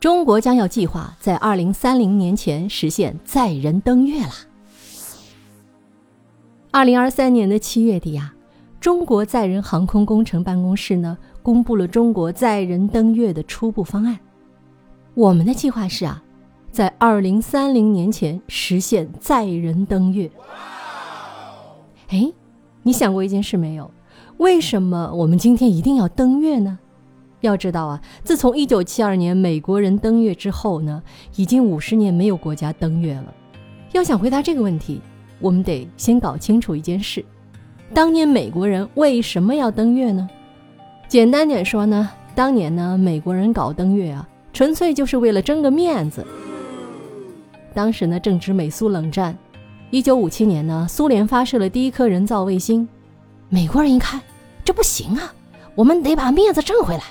中国将要计划在二零三零年前实现载人登月啦。二零二三年的七月底呀，中国载人航空工程办公室呢公布了中国载人登月的初步方案。我们的计划是啊，在二零三零年前实现载人登月。哎，你想过一件事没有？为什么我们今天一定要登月呢？要知道啊，自从一九七二年美国人登月之后呢，已经五十年没有国家登月了。要想回答这个问题，我们得先搞清楚一件事：当年美国人为什么要登月呢？简单点说呢，当年呢，美国人搞登月啊，纯粹就是为了争个面子。当时呢，正值美苏冷战，一九五七年呢，苏联发射了第一颗人造卫星，美国人一看。这不行啊！我们得把面子挣回来。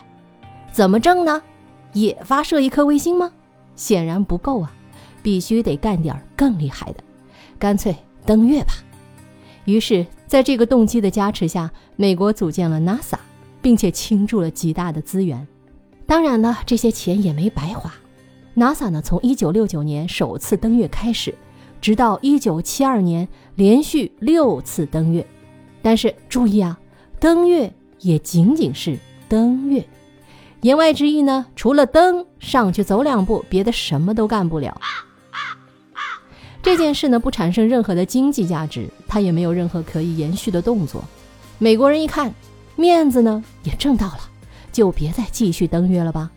怎么挣呢？也发射一颗卫星吗？显然不够啊！必须得干点更厉害的，干脆登月吧。于是，在这个动机的加持下，美国组建了 NASA，并且倾注了极大的资源。当然了，这些钱也没白花。NASA 呢，从1969年首次登月开始，直到1972年连续六次登月。但是注意啊！登月也仅仅是登月，言外之意呢，除了登上去走两步，别的什么都干不了。这件事呢，不产生任何的经济价值，它也没有任何可以延续的动作。美国人一看，面子呢也挣到了，就别再继续登月了吧。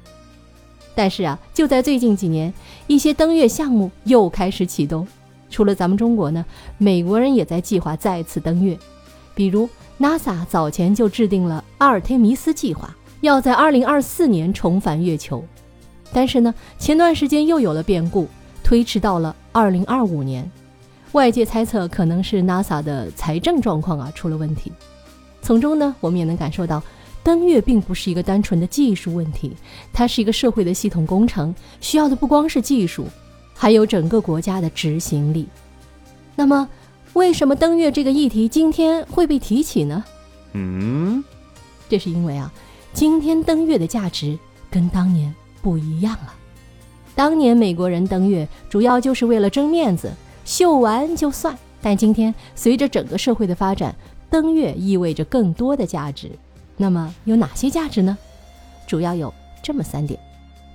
但是啊，就在最近几年，一些登月项目又开始启动。除了咱们中国呢，美国人也在计划再次登月，比如。NASA 早前就制定了阿尔忒弥斯计划，要在2024年重返月球。但是呢，前段时间又有了变故，推迟到了2025年。外界猜测可能是 NASA 的财政状况啊出了问题。从中呢，我们也能感受到，登月并不是一个单纯的技术问题，它是一个社会的系统工程，需要的不光是技术，还有整个国家的执行力。那么，为什么登月这个议题今天会被提起呢？嗯，这是因为啊，今天登月的价值跟当年不一样了。当年美国人登月主要就是为了争面子，秀完就算。但今天随着整个社会的发展，登月意味着更多的价值。那么有哪些价值呢？主要有这么三点：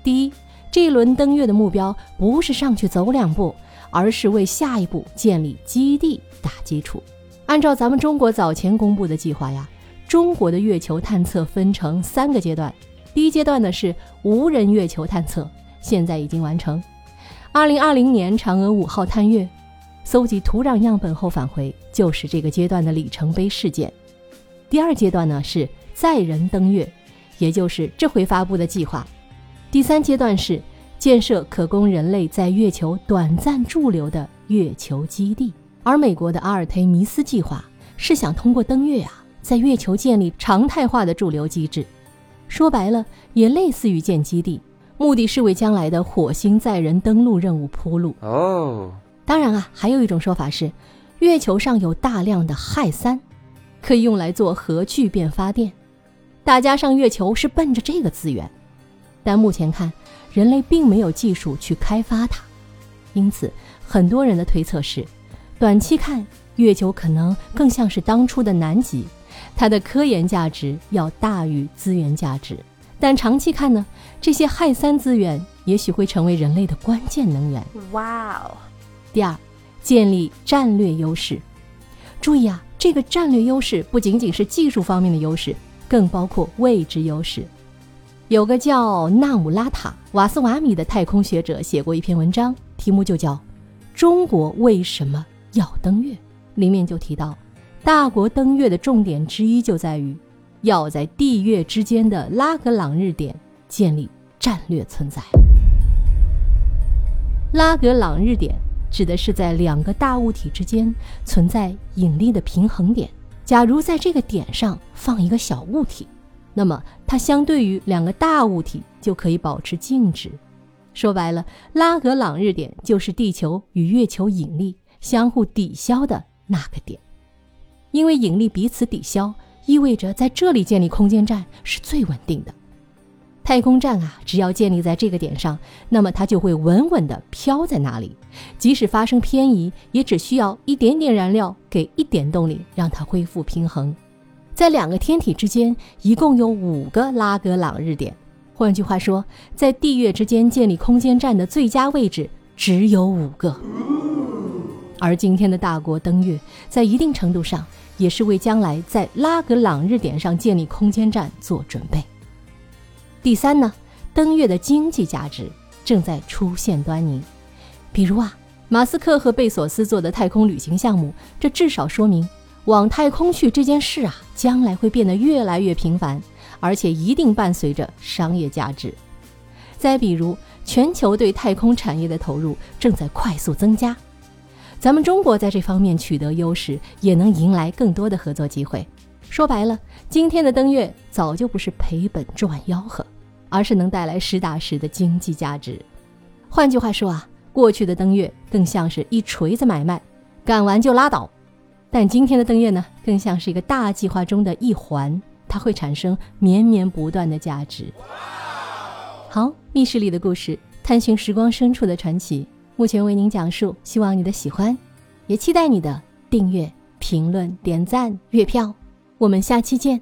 第一，这一轮登月的目标不是上去走两步。而是为下一步建立基地打基础。按照咱们中国早前公布的计划呀，中国的月球探测分成三个阶段。第一阶段呢是无人月球探测，现在已经完成。二零二零年嫦娥五号探月，搜集土壤样本后返回，就是这个阶段的里程碑事件。第二阶段呢是载人登月，也就是这回发布的计划。第三阶段是。建设可供人类在月球短暂驻留的月球基地，而美国的阿尔忒弥斯计划是想通过登月啊，在月球建立常态化的驻留机制。说白了，也类似于建基地，目的是为将来的火星载人登陆任务铺路。哦，当然啊，还有一种说法是，月球上有大量的氦三，可以用来做核聚变发电。大家上月球是奔着这个资源，但目前看。人类并没有技术去开发它，因此很多人的推测是，短期看月球可能更像是当初的南极，它的科研价值要大于资源价值。但长期看呢，这些氦三资源也许会成为人类的关键能源。哇哦！第二，建立战略优势。注意啊，这个战略优势不仅仅是技术方面的优势，更包括位置优势。有个叫纳姆拉塔瓦斯瓦米的太空学者写过一篇文章，题目就叫《中国为什么要登月》。里面就提到，大国登月的重点之一就在于要在地月之间的拉格朗日点建立战略存在。拉格朗日点指的是在两个大物体之间存在引力的平衡点。假如在这个点上放一个小物体。那么，它相对于两个大物体就可以保持静止。说白了，拉格朗日点就是地球与月球引力相互抵消的那个点。因为引力彼此抵消，意味着在这里建立空间站是最稳定的。太空站啊，只要建立在这个点上，那么它就会稳稳地飘在那里，即使发生偏移，也只需要一点点燃料给一点动力，让它恢复平衡。在两个天体之间，一共有五个拉格朗日点。换句话说，在地月之间建立空间站的最佳位置只有五个。而今天的大国登月，在一定程度上也是为将来在拉格朗日点上建立空间站做准备。第三呢，登月的经济价值正在出现端倪。比如啊，马斯克和贝索斯做的太空旅行项目，这至少说明往太空去这件事啊，将来会变得越来越频繁，而且一定伴随着商业价值。再比如，全球对太空产业的投入正在快速增加。咱们中国在这方面取得优势，也能迎来更多的合作机会。说白了，今天的登月早就不是赔本赚吆喝，而是能带来实打实的经济价值。换句话说啊，过去的登月更像是一锤子买卖，干完就拉倒；但今天的登月呢，更像是一个大计划中的一环，它会产生绵绵不断的价值。好，密室里的故事，探寻时光深处的传奇。目前为您讲述，希望你的喜欢，也期待你的订阅、评论、点赞、月票。我们下期见。